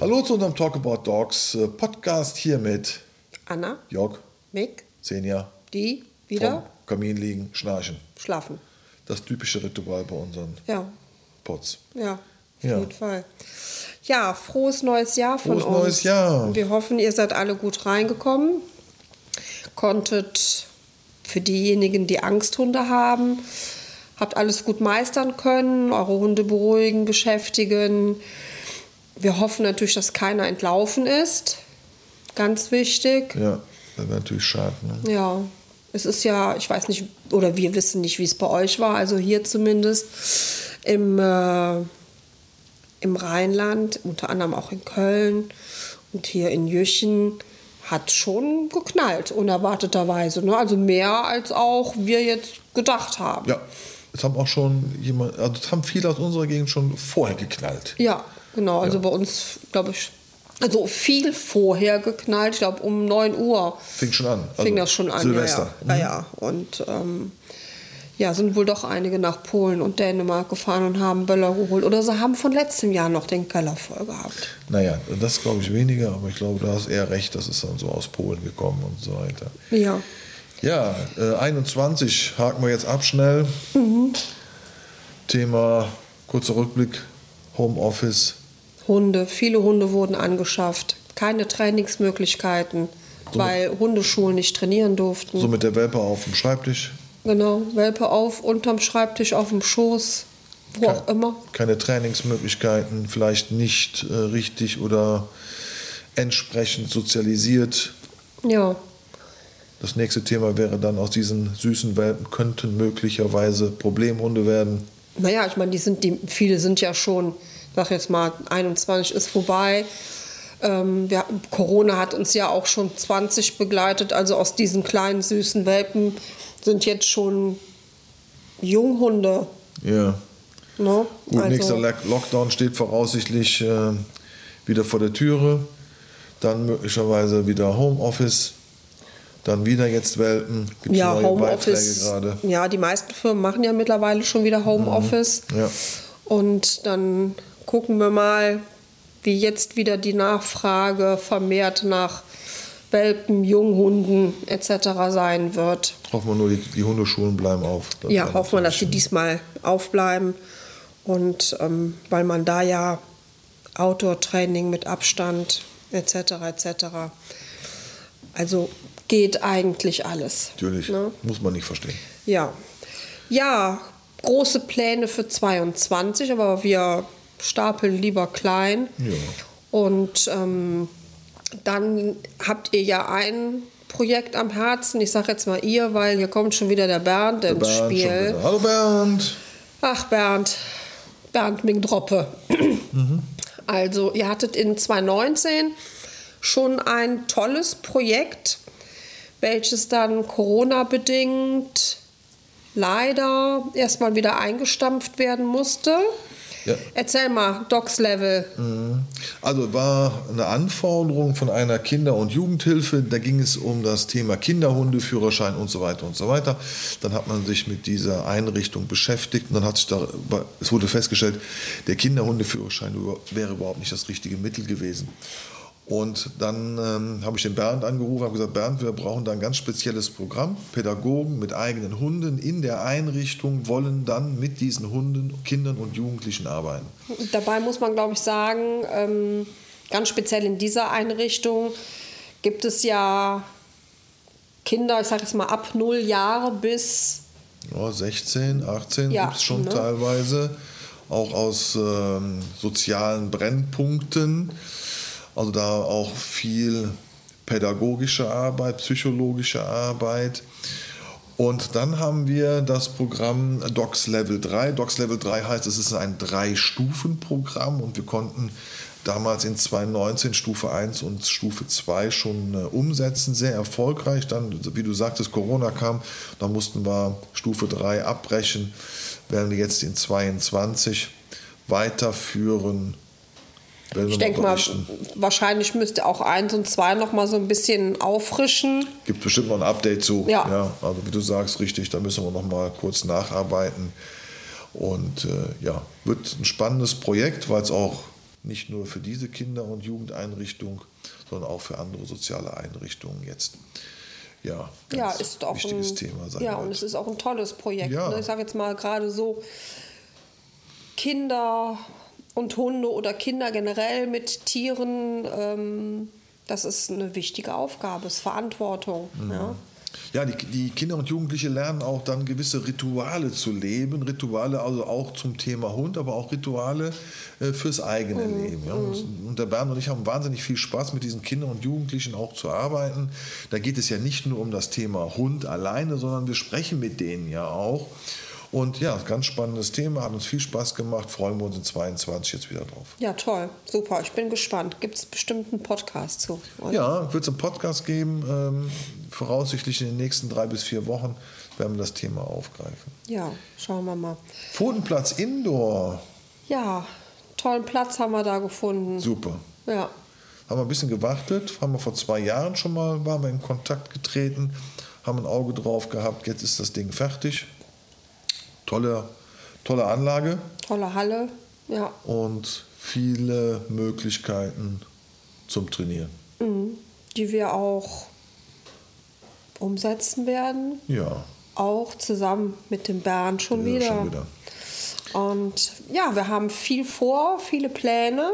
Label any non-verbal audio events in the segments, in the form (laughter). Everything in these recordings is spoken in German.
Hallo zu unserem Talk About Dogs äh, Podcast hier mit Anna, Jörg, Mick, Senja, die vom wieder Kamin liegen, schnarchen. schlafen. Das typische Ritual bei unseren Ja, Pots. ja, auf Ja. jeden Fall. Ja, frohes neues Jahr von Frohes uns. neues Jahr. Wir hoffen, ihr seid alle gut reingekommen. Konntet für diejenigen, die Angsthunde haben, habt alles gut meistern können, eure Hunde beruhigen, beschäftigen. Wir hoffen natürlich, dass keiner entlaufen ist. Ganz wichtig. Ja, das wäre natürlich schade. Ne? Ja, es ist ja, ich weiß nicht, oder wir wissen nicht, wie es bei euch war, also hier zumindest im, äh, im Rheinland, unter anderem auch in Köln und hier in Jüchen, hat schon geknallt, unerwarteterweise. Ne? Also mehr als auch wir jetzt gedacht haben. Ja, es haben auch schon jemand, also es haben viele aus unserer Gegend schon vorher geknallt. Ja, genau. Also Ja. bei uns, glaube ich, also viel vorher geknallt. Ich glaube, um 9 Uhr Fing schon an. fing Also das schon an. Silvester. Mhm. Ja, ja. ja, ja. Und ähm, ja, sind wohl doch einige nach Polen und Dänemark gefahren und haben Böller geholt. Oder sie haben von letztem Jahr noch den Keller voll gehabt. Naja, das glaube ich weniger, aber ich glaube, du hast eher recht, das ist dann so aus Polen gekommen und so weiter. Ja. Ja, äh, 21 haken wir jetzt ab schnell. Mhm. Thema kurzer Rückblick, Homeoffice. Hunde, viele Hunde wurden angeschafft. Keine Trainingsmöglichkeiten, weil Hundeschulen nicht trainieren durften. So mit der Welpe auf dem Schreibtisch. Genau, Welpe auf, unterm Schreibtisch, auf dem Schoß, wo auch immer. Keine Trainingsmöglichkeiten, vielleicht nicht äh, richtig oder entsprechend sozialisiert. Ja, Das nächste Thema wäre dann, aus diesen süßen Welpen könnten möglicherweise Problemhunde werden. Naja, ich meine, die sind, die, viele sind ja schon, sag jetzt mal, 21 ist vorbei. Ähm, wir, Corona hat uns ja auch schon 20 begleitet, also aus diesen kleinen süßen Welpen sind jetzt schon Junghunde. Ja. Ne? Gut, also, nächster Lock- Lockdown steht voraussichtlich äh, wieder vor der Türe. Dann möglicherweise wieder Homeoffice. Dann wieder jetzt Welpen. Gibt ja, Homeoffice. Ja, die meisten Firmen machen ja mittlerweile schon wieder Homeoffice. Ja. Und dann gucken wir mal, wie jetzt wieder die Nachfrage vermehrt nach Welpen, Junghunden etc. sein wird. Hoffen wir nur, die, die Hundeschulen bleiben auf. Ja, hoffen wir, dass sie diesmal aufbleiben. Und ähm, weil man da ja Outdoor-Training mit Abstand etc. etc. Also geht eigentlich alles. Natürlich, Ne? muss man nicht verstehen. Ja. Ja, große Pläne für 22, aber wir stapeln lieber klein. Ja. Und ähm, dann habt ihr ja ein Projekt am Herzen. Ich sage jetzt mal ihr, weil hier kommt schon wieder der Bernd ins Bernd schon Spiel. Hallo Bernd. Ach, Bernd. Bernd Mingdroppe. Also, ihr hattet in 2019 schon ein tolles Projekt, welches dann Corona-bedingt leider erstmal wieder eingestampft werden musste. Ja. Erzähl mal, Docs Level. Also war eine Anforderung von einer Kinder- und Jugendhilfe. Da ging es um das Thema Kinderhundeführerschein und so weiter und so weiter. Dann hat man sich mit dieser Einrichtung beschäftigt und dann hat sich da, es wurde festgestellt, der Kinderhundeführerschein wäre überhaupt nicht das richtige Mittel gewesen. Und dann ähm, habe ich den Bernd angerufen, habe gesagt, Bernd, wir brauchen da ein ganz spezielles Programm. Pädagogen mit eigenen Hunden in der Einrichtung wollen dann mit diesen Hunden, Kindern und Jugendlichen arbeiten. Dabei muss man, glaube ich, sagen, ähm, ganz speziell in dieser Einrichtung gibt es ja Kinder, ich sage jetzt mal ab null Jahre bis Ja, 16, 18 Ja, gibt es schon ne? teilweise, auch aus ähm, sozialen Brennpunkten. Also da auch viel pädagogische Arbeit, psychologische Arbeit. Und dann haben wir das Programm Docs Level 3. Docs Level 3 heißt, es ist ein Drei-Stufen-Programm und wir konnten damals in 2019 Stufe 1 und Stufe 2 schon äh, umsetzen, sehr erfolgreich. Dann, wie du sagtest, Corona kam, dann mussten wir Stufe 3 abbrechen, werden wir jetzt in 22 weiterführen. Ich denke mal, wahrscheinlich müsste auch eins und zwei noch mal so ein bisschen auffrischen. Gibt bestimmt noch ein Update zu. Ja. also wie du sagst, richtig, da müssen wir noch mal kurz nacharbeiten. Und äh, ja, wird ein spannendes Projekt, weil es auch nicht nur für diese Kinder- und Jugendeinrichtung, sondern auch für andere soziale Einrichtungen jetzt. Ja, ja ist auch wichtiges ein, Thema. Ja, und es ist auch ein tolles Projekt. Ja. Ne? Ich sage jetzt mal gerade so Kinder und Hunde oder Kinder generell mit Tieren. Ähm, das ist eine wichtige Aufgabe, ist Verantwortung. Mhm. Ja. Ja, die, die, Kinder und Jugendliche lernen auch dann gewisse Rituale zu leben. Rituale also auch zum Thema Hund, aber auch Rituale äh, fürs eigene mhm. Leben. Ja. Und, und, der Bernd und ich haben wahnsinnig viel Spaß mit diesen Kindern und Jugendlichen auch zu arbeiten. Da geht es ja nicht nur um das Thema Hund alleine, sondern wir sprechen mit denen ja auch. Und ja, ganz spannendes Thema, hat uns viel Spaß gemacht, freuen wir uns in 22 jetzt wieder drauf. Ja, toll, super, ich bin gespannt. Gibt es bestimmt einen Podcast zu? Oder? Ja, wird es einen Podcast geben, ähm, voraussichtlich in den nächsten drei bis vier Wochen werden wir das Thema aufgreifen. Ja, schauen wir mal. Pfotenplatz Indoor. Ja, tollen Platz haben wir da gefunden. Super. Ja. Haben wir ein bisschen gewartet, haben wir vor zwei Jahren schon mal, waren wir in Kontakt getreten, haben ein Auge drauf gehabt, jetzt ist das Ding fertig tolle, tolle Anlage. Tolle Halle, ja. Und viele Möglichkeiten zum Trainieren. Mhm. Die wir auch umsetzen werden. Ja. Auch zusammen mit dem Bernd schon, ja, wieder. schon wieder. Und ja, wir haben viel vor, viele Pläne.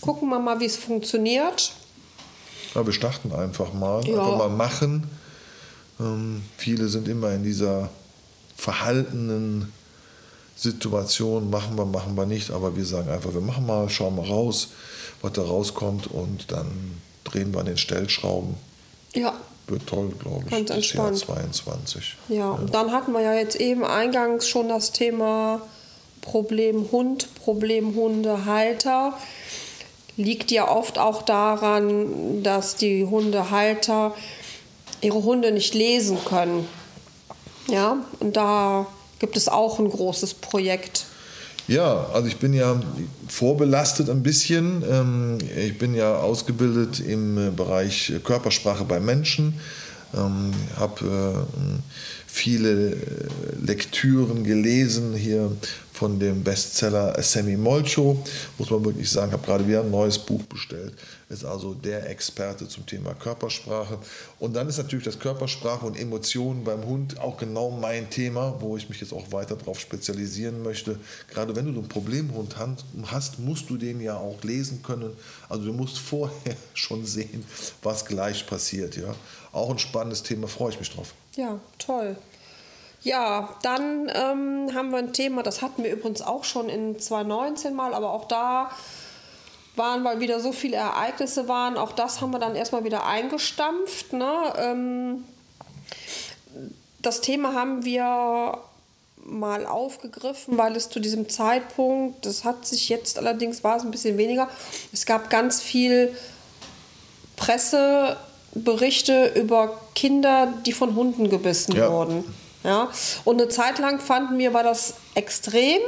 Gucken wir mal, wie es funktioniert. Ja, wir starten einfach mal. Ja. Einfach mal machen. Ähm, viele sind immer in dieser verhaltenen Situation, machen wir, machen wir nicht, aber wir sagen einfach, wir machen mal, schauen mal raus, was da rauskommt und dann drehen wir an den Stellschrauben. Ja. Wird toll, glaube ich. Ganz entspannt. 22. Ja, ja, und dann hatten wir ja jetzt eben eingangs schon das Thema Problem Hund, Problem Hundehalter. Liegt ja oft auch daran, dass die Hundehalter ihre Hunde nicht lesen können. Ja, und da gibt es auch ein großes Projekt. Ja, also ich bin ja vorbelastet ein bisschen. Ähm, ich bin ja ausgebildet im Bereich Körpersprache bei Menschen, ähm, habe äh, viele Lektüren gelesen hier von dem Bestseller Sammy Molcho, muss man wirklich sagen, habe gerade wieder ein neues Buch bestellt. Ist also der Experte zum Thema Körpersprache. Und dann ist natürlich das Körpersprache und Emotionen beim Hund auch genau mein Thema, wo ich mich jetzt auch weiter darauf spezialisieren möchte. Gerade wenn du so einen Problemhund hast, musst du den ja auch lesen können. Also du musst (laughs) vorher schon sehen, was gleich passiert. Ja? Auch ein spannendes Thema, freue ich mich drauf. Ja, toll. Ja, dann ähm, haben wir ein Thema, das hatten wir übrigens auch schon in 2019 mal, aber auch da waren, weil wieder so viele Ereignisse waren, auch das haben wir dann erstmal wieder eingestampft. Ne? Ähm, das Thema haben wir mal aufgegriffen, weil es zu diesem Zeitpunkt, das hat sich jetzt allerdings, war es ein bisschen weniger, es gab ganz viel Presseberichte über Kinder, die von Hunden gebissen ja. wurden. Ja? Und eine Zeit lang fanden wir, war das extrem.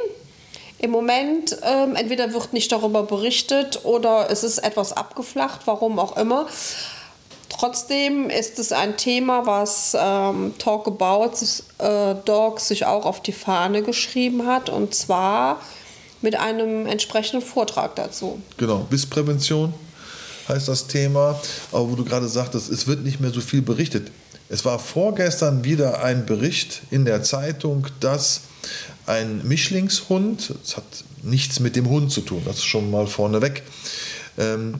Im Moment ähm, entweder wird nicht darüber berichtet oder es ist etwas abgeflacht, warum auch immer. Trotzdem ist es ein Thema, was ähm, Talk About äh, Dogs sich auch auf die Fahne geschrieben hat und zwar mit einem entsprechenden Vortrag dazu. Genau, Bissprävention heißt das Thema, aber wo du gerade sagtest, es wird nicht mehr so viel berichtet. Es war vorgestern wieder ein Bericht in der Zeitung, dass ein Mischlingshund, das hat nichts mit dem Hund zu tun, das ist schon mal vorneweg, ähm,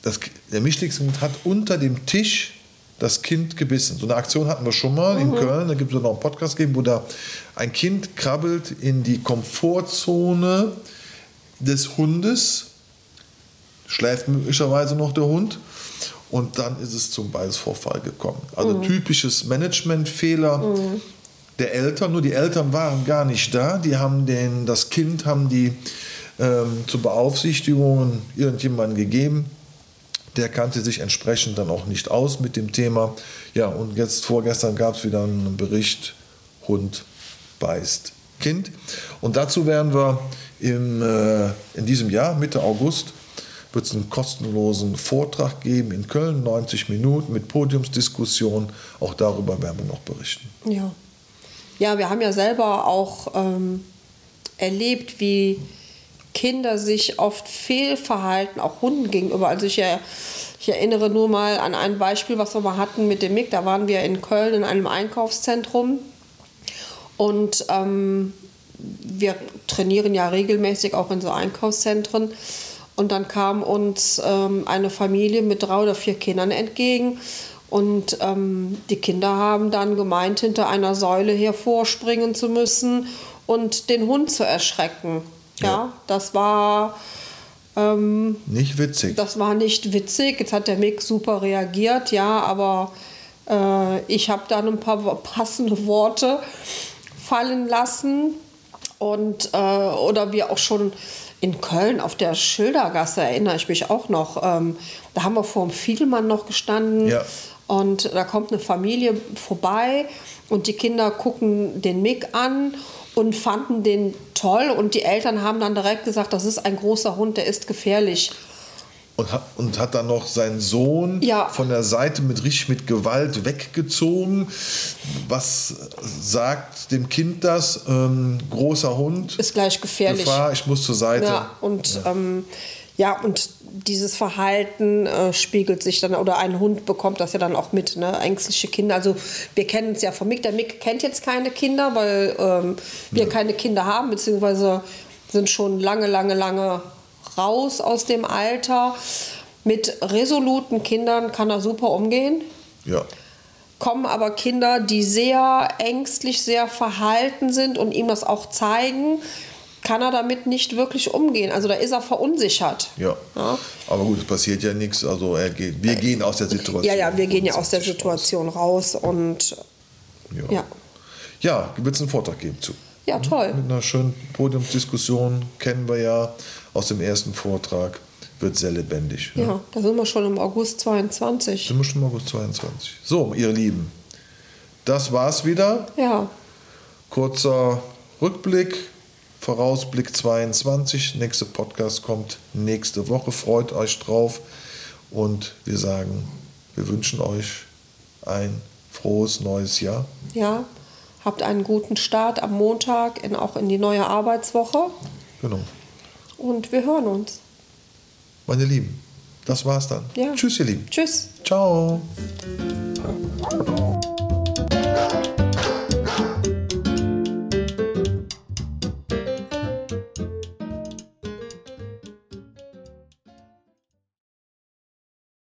das, der Mischlingshund hat unter dem Tisch das Kind gebissen. So eine Aktion hatten wir schon mal mhm. in Köln, da gibt es noch einen Podcast geben, wo da ein Kind krabbelt in die Komfortzone des Hundes, schläft möglicherweise noch der Hund und dann ist es zum Beißvorfall gekommen. Also mhm. typisches Managementfehler mhm. der Eltern. Nur die Eltern waren gar nicht da. Die haben den, das Kind haben die ähm, zur Beaufsichtigung irgendjemanden gegeben. Der kannte sich entsprechend dann auch nicht aus mit dem Thema. Ja, und jetzt vorgestern gab es wieder einen Bericht, Hund beißt Kind. Und dazu werden wir im, äh, in diesem Jahr, Mitte August, wird es einen kostenlosen Vortrag geben in Köln, 90 Minuten mit Podiumsdiskussion. Auch darüber werden wir noch berichten. Ja, ja wir haben ja selber auch ähm, erlebt, wie Kinder sich oft fehlverhalten, auch Hunden gegenüber. Also ich, ich erinnere nur mal an ein Beispiel, was wir mal hatten mit dem Mick. Da waren wir in Köln in einem Einkaufszentrum und ähm, wir trainieren ja regelmäßig auch in so Einkaufszentren. Und dann kam uns ähm, eine Familie mit drei oder vier Kindern entgegen. Und ähm, die Kinder haben dann gemeint, hinter einer Säule hervorspringen zu müssen und den Hund zu erschrecken. Ja, ja das war. Ähm, nicht witzig. Das war nicht witzig. Jetzt hat der Mick super reagiert, ja, aber äh, ich habe dann ein paar passende Worte fallen lassen. Und, äh, oder wir auch schon in Köln auf der Schildergasse, erinnere ich mich auch noch, ähm, da haben wir vor dem Fiedelmann noch gestanden. Ja. Und da kommt eine Familie vorbei und die Kinder gucken den Mick an und fanden den toll. Und die Eltern haben dann direkt gesagt, das ist ein großer Hund, der ist gefährlich. Und hat, und hat dann noch seinen Sohn ja. von der Seite mit richtig mit Gewalt weggezogen. Was sagt dem Kind das? Ähm, großer Hund. Ist gleich gefährlich. Gefahr, ich muss zur Seite. Ja, und ja, ähm, ja und dieses Verhalten äh, spiegelt sich dann, oder ein Hund bekommt das ja dann auch mit, ne? ängstliche Kinder. Also wir kennen es ja von Mick. Der Mick kennt jetzt keine Kinder, weil ähm, wir ja. keine Kinder haben, beziehungsweise sind schon lange, lange, lange raus aus dem Alter. Mit resoluten Kindern kann er super umgehen. Ja. Kommen aber Kinder, die sehr ängstlich, sehr verhalten sind und ihm das auch zeigen, kann er damit nicht wirklich umgehen. Also da ist er verunsichert. Ja. ja. Aber gut, es passiert ja nichts. Also er geht, wir gehen aus der Situation. Ja, ja, wir gehen ja aus der Situation raus, raus und ja. Ja, ja wird es einen Vortrag geben zu. Ja, toll. Mit einer schönen Podiumsdiskussion kennen wir ja aus dem ersten Vortrag. Wird sehr lebendig. Ja, ja da sind wir schon im August 22. Sind wir schon im August 22. So, ihr Lieben, das war's wieder. Ja. Kurzer Rückblick, Vorausblick 22. Nächster Podcast kommt nächste Woche. Freut euch drauf. Und wir sagen, wir wünschen euch ein frohes neues Jahr. Ja, habt einen guten Start am Montag, in, auch in die neue Arbeitswoche. Genau. Und wir hören uns. Meine Lieben, das war's dann. Ja. Tschüss, ihr Lieben. Tschüss. Ciao.